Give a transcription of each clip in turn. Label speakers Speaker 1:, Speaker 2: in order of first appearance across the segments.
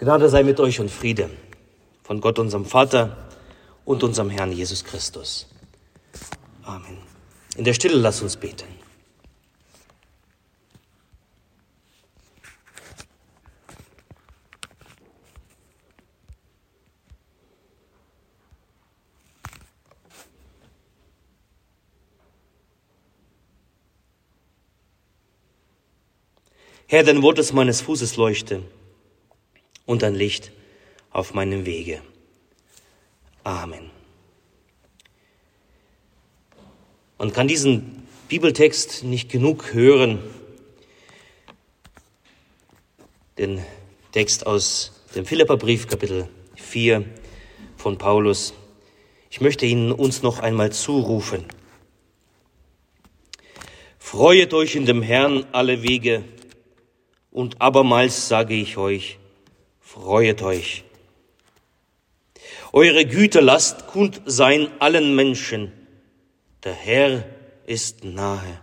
Speaker 1: Gnade sei mit euch und Friede von Gott, unserem Vater und unserem Herrn Jesus Christus. Amen. In der Stille lass uns beten. Herr, dein Wort ist meines Fußes Leuchte und ein Licht auf meinem Wege. Amen. Man kann diesen Bibeltext nicht genug hören, den Text aus dem Philipperbrief Kapitel 4 von Paulus. Ich möchte ihn uns noch einmal zurufen. Freuet euch in dem Herrn alle Wege, und abermals sage ich euch, freuet euch. Eure Güte lasst kund sein allen Menschen. Der Herr ist nahe.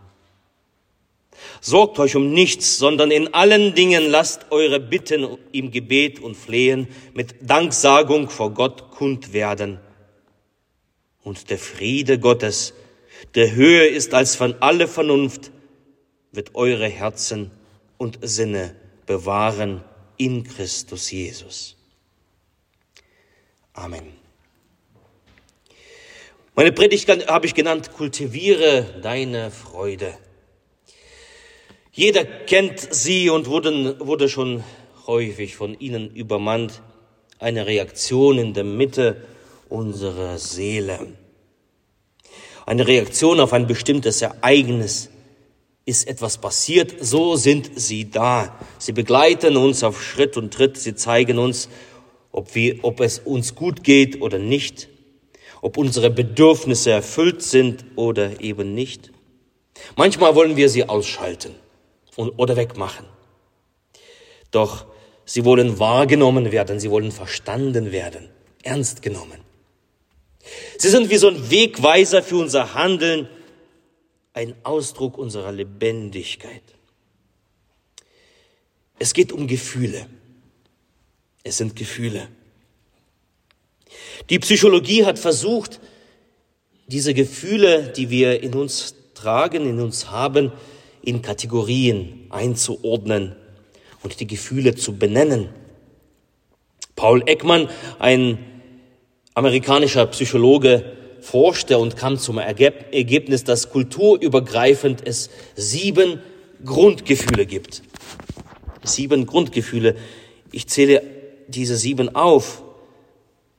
Speaker 1: Sorgt euch um nichts, sondern in allen Dingen lasst eure Bitten im Gebet und Flehen mit Danksagung vor Gott kund werden. Und der Friede Gottes, der höher ist als von alle Vernunft, wird eure Herzen und Sinne bewahren in Christus Jesus. Amen. Meine Predigt habe ich genannt, kultiviere deine Freude. Jeder kennt sie und wurde, wurde schon häufig von ihnen übermannt. Eine Reaktion in der Mitte unserer Seele. Eine Reaktion auf ein bestimmtes Ereignis, ist etwas passiert, so sind sie da. Sie begleiten uns auf Schritt und Tritt, sie zeigen uns, ob, wir, ob es uns gut geht oder nicht, ob unsere Bedürfnisse erfüllt sind oder eben nicht. Manchmal wollen wir sie ausschalten oder wegmachen. Doch sie wollen wahrgenommen werden, sie wollen verstanden werden, ernst genommen. Sie sind wie so ein Wegweiser für unser Handeln, ein Ausdruck unserer Lebendigkeit. Es geht um Gefühle. Es sind Gefühle. Die Psychologie hat versucht, diese Gefühle, die wir in uns tragen, in uns haben, in Kategorien einzuordnen und die Gefühle zu benennen. Paul Ekman, ein amerikanischer Psychologe, forschte und kam zum Ergebnis, dass kulturübergreifend es sieben Grundgefühle gibt. Sieben Grundgefühle. Ich zähle diese sieben auf.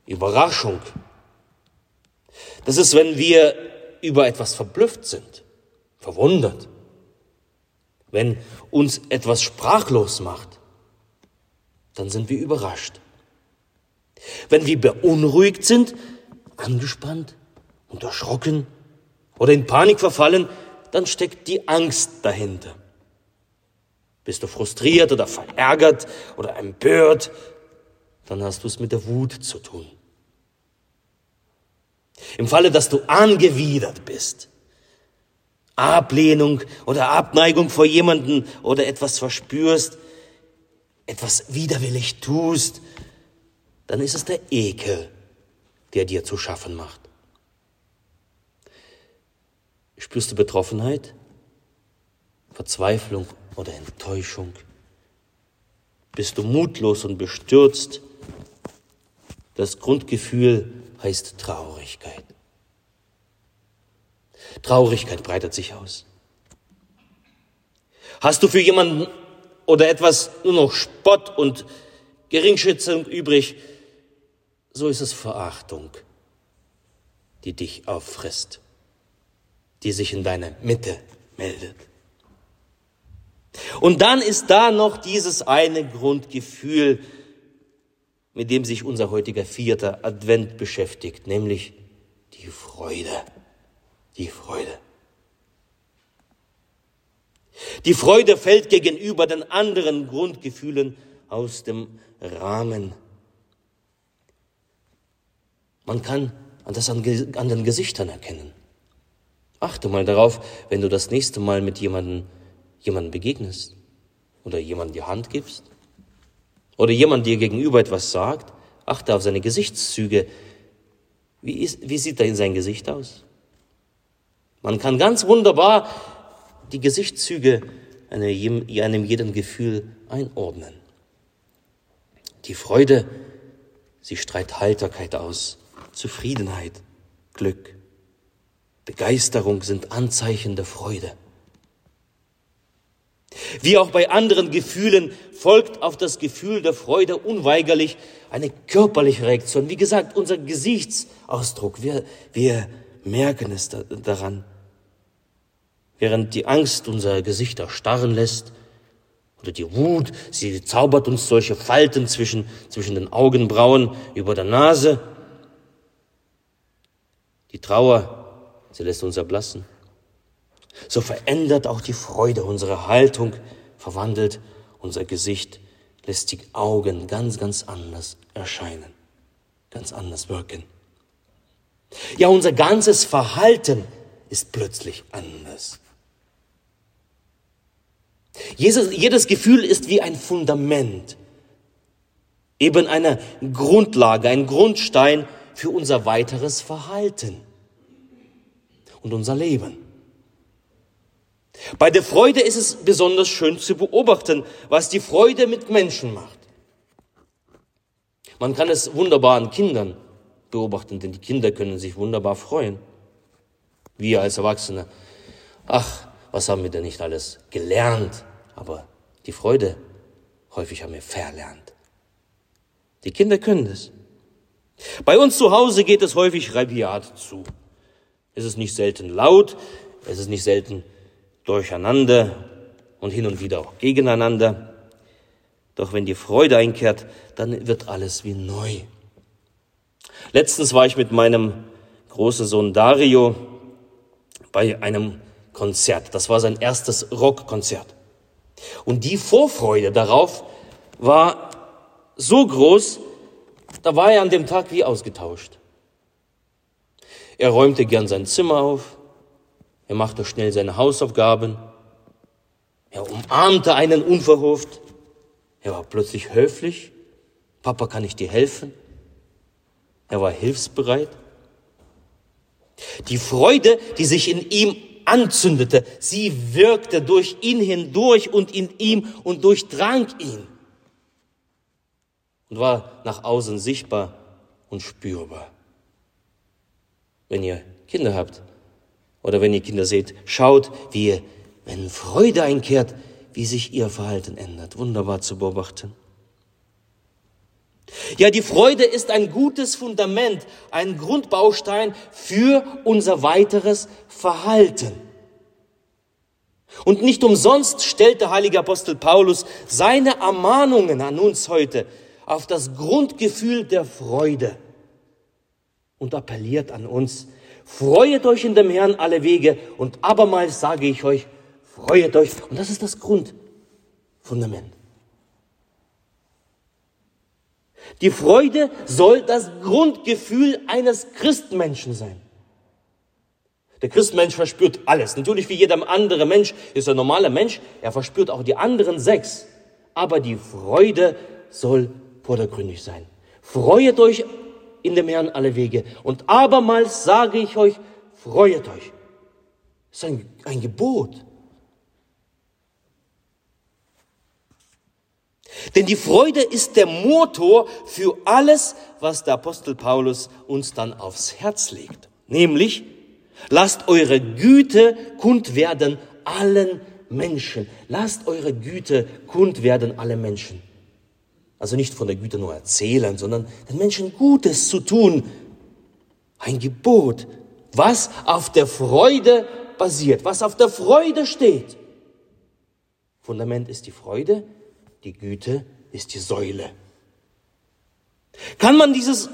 Speaker 1: Überraschung. Das ist, wenn wir über etwas verblüfft sind, verwundert. Wenn uns etwas sprachlos macht, dann sind wir überrascht. Wenn wir beunruhigt sind, angespannt, und erschrocken oder in Panik verfallen, dann steckt die Angst dahinter. Bist du frustriert oder verärgert oder empört, dann hast du es mit der Wut zu tun. Im Falle, dass du angewidert bist, Ablehnung oder Abneigung vor jemanden oder etwas verspürst, etwas widerwillig tust, dann ist es der Ekel, der dir zu schaffen macht. Spürst du Betroffenheit, Verzweiflung oder Enttäuschung? Bist du mutlos und bestürzt? Das Grundgefühl heißt Traurigkeit. Traurigkeit breitet sich aus. Hast du für jemanden oder etwas nur noch Spott und Geringschätzung übrig, so ist es Verachtung, die dich auffrisst die sich in deiner Mitte meldet. Und dann ist da noch dieses eine Grundgefühl, mit dem sich unser heutiger vierter Advent beschäftigt, nämlich die Freude. Die Freude. Die Freude fällt gegenüber den anderen Grundgefühlen aus dem Rahmen. Man kann das an, den Gesichtern erkennen. Achte mal darauf, wenn du das nächste Mal mit jemandem, jemandem begegnest oder jemandem die Hand gibst oder jemand dir gegenüber etwas sagt, achte auf seine Gesichtszüge. Wie, ist, wie sieht in sein Gesicht aus? Man kann ganz wunderbar die Gesichtszüge einem jeden Gefühl einordnen. Die Freude, sie strahlt Heiterkeit aus, Zufriedenheit, Glück. Begeisterung sind Anzeichen der Freude. Wie auch bei anderen Gefühlen folgt auf das Gefühl der Freude unweigerlich eine körperliche Reaktion. Wie gesagt, unser Gesichtsausdruck, wir, wir merken es daran. Während die Angst unser Gesicht erstarren lässt, oder die Wut, sie zaubert uns solche Falten zwischen, zwischen den Augenbrauen über der Nase. Die Trauer, sie lässt uns erblassen. So verändert auch die Freude unsere Haltung, verwandelt unser Gesicht, lässt die Augen ganz, ganz anders erscheinen, ganz anders wirken. Ja, unser ganzes Verhalten ist plötzlich anders. Jesus, jedes Gefühl ist wie ein Fundament, eben eine Grundlage, ein Grundstein für unser weiteres Verhalten und unser Leben. Bei der Freude ist es besonders schön zu beobachten, was die Freude mit Menschen macht. Man kann es wunderbar an Kindern beobachten, denn die Kinder können sich wunderbar freuen. Wir als Erwachsene, ach, was haben wir denn nicht alles gelernt? Aber die Freude, häufig haben wir verlernt. Die Kinder können es. Bei uns zu Hause geht es häufig rabiat zu. Es ist nicht selten laut, es ist nicht selten durcheinander und hin und wieder auch gegeneinander. Doch wenn die Freude einkehrt, dann wird alles wie neu. Letztens war ich mit meinem großen Sohn Dario bei einem Konzert. Das war sein erstes Rockkonzert. Und die Vorfreude darauf war so groß, da war er an dem Tag wie ausgetauscht. Er räumte gern sein Zimmer auf, er machte schnell seine Hausaufgaben. Er umarmte einen unverhofft. Er war plötzlich höflich. Papa, kann ich dir helfen? Er war hilfsbereit. Die Freude, die sich in ihm anzündete, sie wirkte durch ihn hindurch und in ihm und durchdrang ihn und war nach außen sichtbar und spürbar. Wenn ihr Kinder habt, oder wenn ihr Kinder seht, schaut, wie ihr, wenn Freude einkehrt, wie sich ihr Verhalten ändert. Wunderbar zu beobachten. Ja, die Freude ist ein gutes Fundament, ein Grundbaustein für unser weiteres Verhalten. Und nicht umsonst stellt der heilige Apostel Paulus seine Ermahnungen an uns heute auf das Grundgefühl der Freude und appelliert an uns, Freuet euch in dem Herrn alle Wege und abermals sage ich euch, freuet euch. Und das ist das Grundfundament. Die Freude soll das Grundgefühl eines Christmenschen sein. Der Christmensch verspürt alles. Natürlich wie jeder andere Mensch ist ein normaler Mensch. Er verspürt auch die anderen sechs. Aber die Freude soll vordergründig sein. Freuet euch in dem Herrn alle Wege. Und abermals sage ich euch, freuet euch. Das ist ein, ein Gebot. Denn die Freude ist der Motor für alles, was der Apostel Paulus uns dann aufs Herz legt. Nämlich, lasst eure Güte kund werden allen Menschen. Lasst eure Güte kund werden allen Menschen. Also nicht von der Güte nur erzählen, sondern den Menschen Gutes zu tun. Ein Gebot, was auf der Freude basiert, was auf der Freude steht. Fundament ist die Freude, die Güte ist die Säule. Kann man dieses,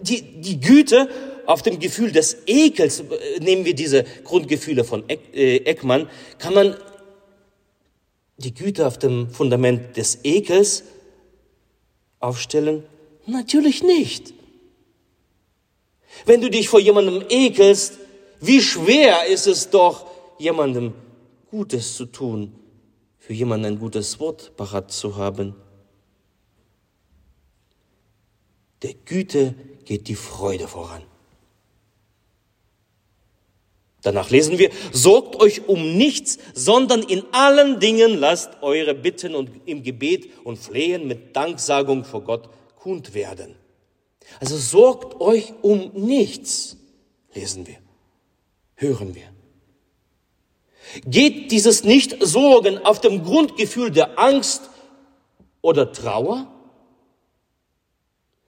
Speaker 1: die, die Güte auf dem Gefühl des Ekels, äh, nehmen wir diese Grundgefühle von äh, Eckmann, kann man die Güte auf dem Fundament des Ekels aufstellen? Natürlich nicht. Wenn du dich vor jemandem ekelst, wie schwer ist es doch, jemandem Gutes zu tun, für jemanden ein gutes Wort parat zu haben. Der Güte geht die Freude voran. Danach lesen wir, sorgt euch um nichts, sondern in allen Dingen lasst eure Bitten und im Gebet und Flehen mit Danksagung vor Gott kund werden. Also sorgt euch um nichts, lesen wir, hören wir. Geht dieses Nicht-Sorgen auf dem Grundgefühl der Angst oder Trauer?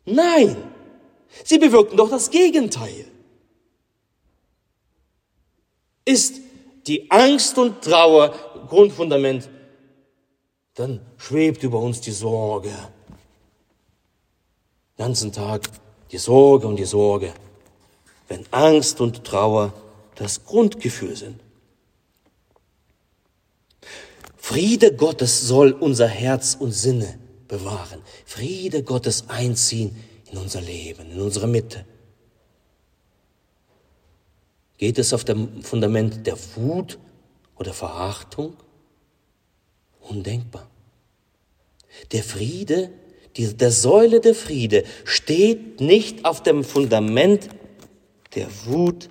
Speaker 1: Nein, sie bewirken doch das Gegenteil. Ist die Angst und Trauer Grundfundament, dann schwebt über uns die Sorge. Den ganzen Tag die Sorge und die Sorge, wenn Angst und Trauer das Grundgefühl sind. Friede Gottes soll unser Herz und Sinne bewahren. Friede Gottes einziehen in unser Leben, in unsere Mitte. Geht es auf dem Fundament der Wut oder Verachtung? Undenkbar. Der Friede, die, der Säule der Friede steht nicht auf dem Fundament der Wut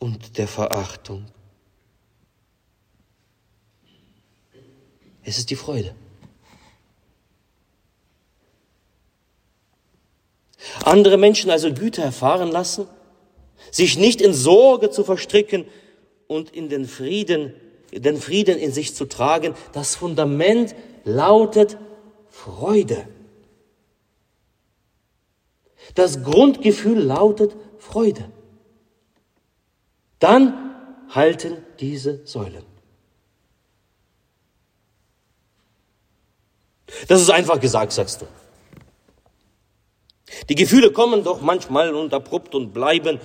Speaker 1: und der Verachtung. Es ist die Freude. Andere Menschen also Güte erfahren lassen, sich nicht in Sorge zu verstricken und in den Frieden, den Frieden in sich zu tragen. Das Fundament lautet Freude. Das Grundgefühl lautet Freude. Dann halten diese Säulen. Das ist einfach gesagt, sagst du. Die Gefühle kommen doch manchmal und abrupt und bleiben.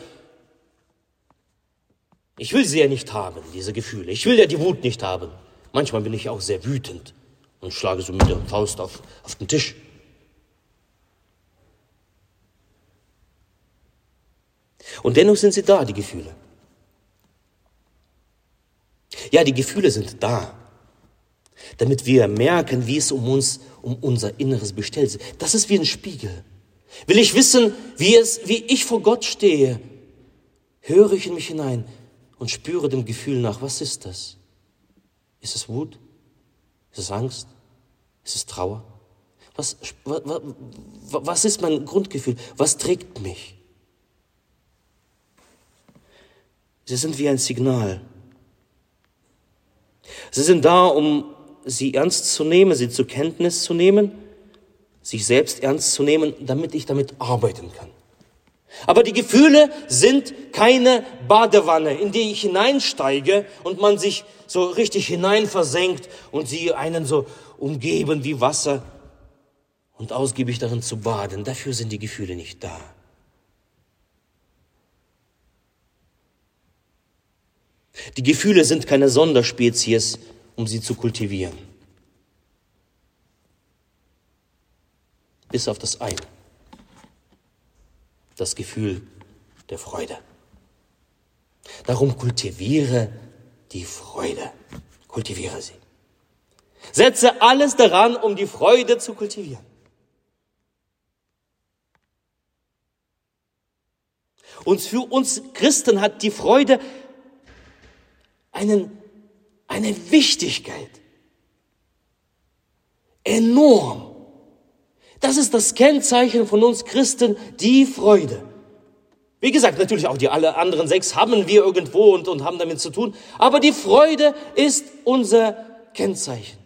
Speaker 1: Ich will sie ja nicht haben, diese Gefühle. Ich will ja die Wut nicht haben. Manchmal bin ich auch sehr wütend und schlage so mit der Faust auf, auf den Tisch. Und dennoch sind sie da, die Gefühle. Ja, die Gefühle sind da damit wir merken, wie es um uns, um unser Inneres bestellt ist. Das ist wie ein Spiegel. Will ich wissen, wie es, wie ich vor Gott stehe, höre ich in mich hinein und spüre dem Gefühl nach, was ist das? Ist es Wut? Ist es Angst? Ist es Trauer? Was, was, was ist mein Grundgefühl? Was trägt mich? Sie sind wie ein Signal. Sie sind da, um sie ernst zu nehmen, sie zur Kenntnis zu nehmen, sich selbst ernst zu nehmen, damit ich damit arbeiten kann. Aber die Gefühle sind keine Badewanne, in die ich hineinsteige und man sich so richtig hineinversenkt und sie einen so umgeben wie Wasser und ausgiebig darin zu baden. Dafür sind die Gefühle nicht da. Die Gefühle sind keine Sonderspezies, um sie zu kultivieren. Bis auf das eine, das Gefühl der Freude. Darum kultiviere die Freude. Kultiviere sie. Setze alles daran, um die Freude zu kultivieren. Und für uns Christen hat die Freude einen eine Wichtigkeit. Enorm. Das ist das Kennzeichen von uns Christen, die Freude. Wie gesagt, natürlich auch die alle anderen sechs haben wir irgendwo und, und haben damit zu tun. Aber die Freude ist unser Kennzeichen.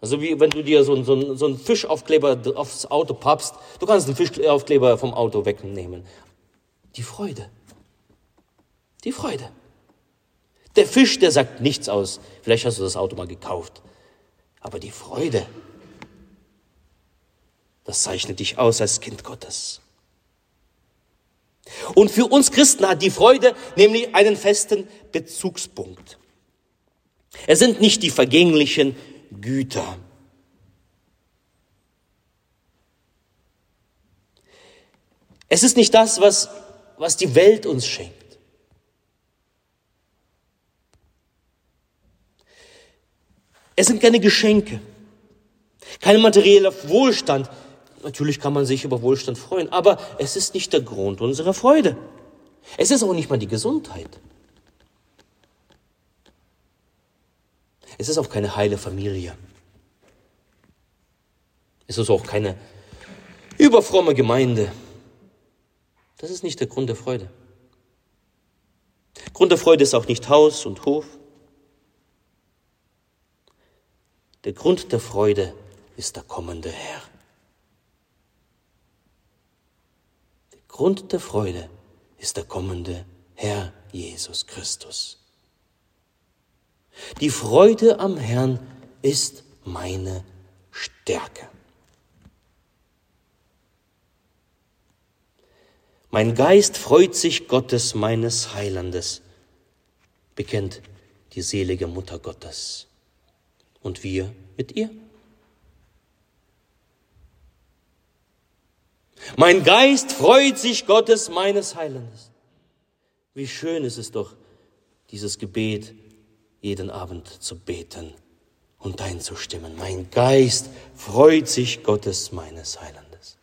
Speaker 1: Also wie wenn du dir so, so, so einen Fischaufkleber aufs Auto pappst, du kannst den Fischaufkleber vom Auto wegnehmen. Die Freude. Die Freude. Der Fisch, der sagt nichts aus. Vielleicht hast du das Auto mal gekauft. Aber die Freude, das zeichnet dich aus als Kind Gottes. Und für uns Christen hat die Freude nämlich einen festen Bezugspunkt. Es sind nicht die vergänglichen Güter. Es ist nicht das, was, was die Welt uns schenkt. Es sind keine Geschenke, kein materieller Wohlstand. Natürlich kann man sich über Wohlstand freuen, aber es ist nicht der Grund unserer Freude. Es ist auch nicht mal die Gesundheit. Es ist auch keine heile Familie. Es ist auch keine überfromme Gemeinde. Das ist nicht der Grund der Freude. Grund der Freude ist auch nicht Haus und Hof. Der Grund der Freude ist der kommende Herr. Der Grund der Freude ist der kommende Herr Jesus Christus. Die Freude am Herrn ist meine Stärke. Mein Geist freut sich Gottes meines Heilandes, bekennt die selige Mutter Gottes. Und wir mit ihr? Mein Geist freut sich Gottes meines Heilandes. Wie schön ist es doch, dieses Gebet jeden Abend zu beten und einzustimmen. Mein Geist freut sich Gottes meines Heilandes.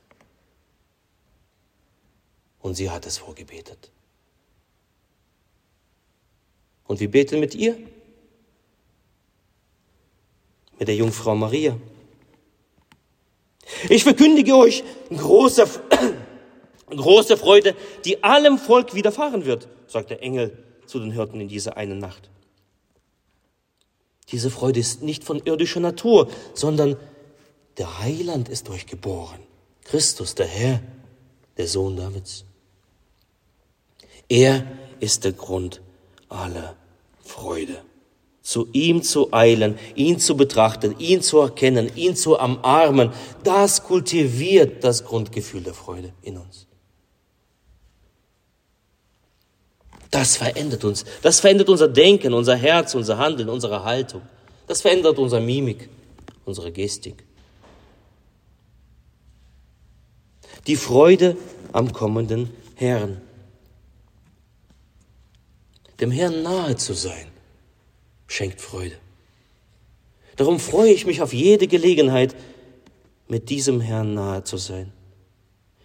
Speaker 1: Und sie hat es vorgebetet. Und wir beten mit ihr, mit der Jungfrau Maria. Ich verkündige euch große, große Freude, die allem Volk widerfahren wird, sagt der Engel zu den Hirten in dieser einen Nacht. Diese Freude ist nicht von irdischer Natur, sondern der Heiland ist euch geboren. Christus, der Herr, der Sohn Davids. Er ist der Grund aller Freude. Zu ihm zu eilen, ihn zu betrachten, ihn zu erkennen, ihn zu umarmen, das kultiviert das Grundgefühl der Freude in uns. Das verändert uns. Das verändert unser Denken, unser Herz, unser Handeln, unsere Haltung. Das verändert unsere Mimik, unsere Gestik. Die Freude am kommenden Herrn. Dem Herrn nahe zu sein, schenkt Freude. Darum freue ich mich auf jede Gelegenheit, mit diesem Herrn nahe zu sein.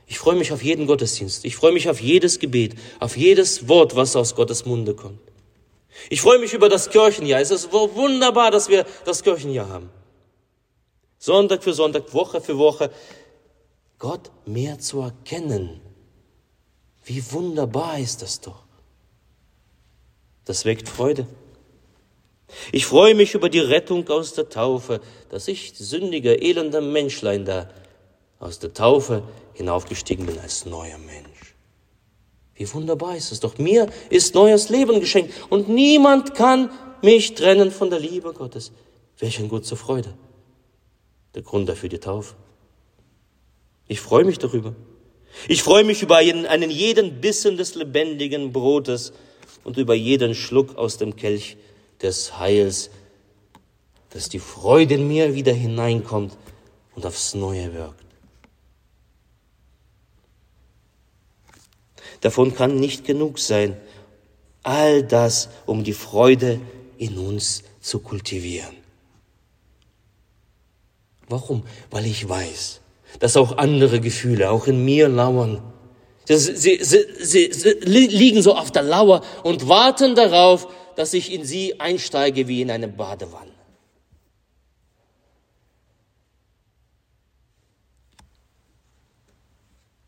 Speaker 1: Ich freue mich auf jeden Gottesdienst. Ich freue mich auf jedes Gebet, auf jedes Wort, was aus Gottes Munde kommt. Ich freue mich über das Kirchenjahr. Es ist wunderbar, dass wir das Kirchenjahr haben. Sonntag für Sonntag, Woche für Woche. Gott mehr zu erkennen. Wie wunderbar ist das doch. Das weckt Freude. Ich freue mich über die Rettung aus der Taufe, dass ich, sündiger, elender Menschlein da, aus der Taufe hinaufgestiegen bin als neuer Mensch. Wie wunderbar ist es doch. Mir ist neues Leben geschenkt und niemand kann mich trennen von der Liebe Gottes. Welch ein Gott zur Freude. Der Grund dafür die Taufe. Ich freue mich darüber. Ich freue mich über einen, einen jeden Bissen des lebendigen Brotes und über jeden Schluck aus dem Kelch des Heils, dass die Freude in mir wieder hineinkommt und aufs Neue wirkt. Davon kann nicht genug sein. All das, um die Freude in uns zu kultivieren. Warum? Weil ich weiß, dass auch andere Gefühle auch in mir lauern. Sie, sie, sie, sie, liegen so auf der Lauer und warten darauf, dass ich in sie einsteige wie in eine Badewanne.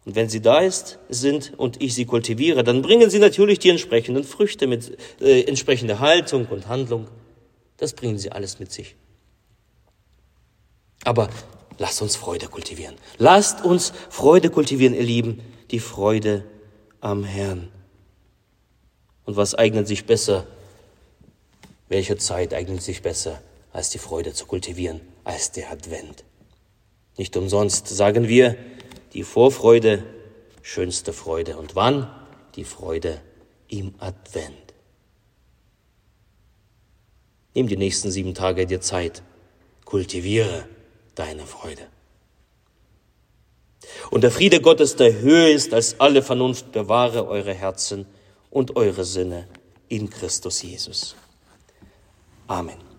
Speaker 1: Und wenn sie da ist, sind und ich sie kultiviere, dann bringen sie natürlich die entsprechenden Früchte mit äh, entsprechender Haltung und Handlung. Das bringen sie alles mit sich. Aber lasst uns Freude kultivieren. Lasst uns Freude kultivieren, ihr Lieben, die Freude am Herrn. Und was eignet sich besser? Welche Zeit eignet sich besser, als die Freude zu kultivieren, als der Advent? Nicht umsonst sagen wir, die Vorfreude, schönste Freude. Und wann? Die Freude im Advent. Nimm die nächsten sieben Tage dir Zeit, kultiviere deine Freude. Und der Friede Gottes, der höher ist als alle Vernunft, bewahre eure Herzen und eure Sinne in Christus Jesus. Amen.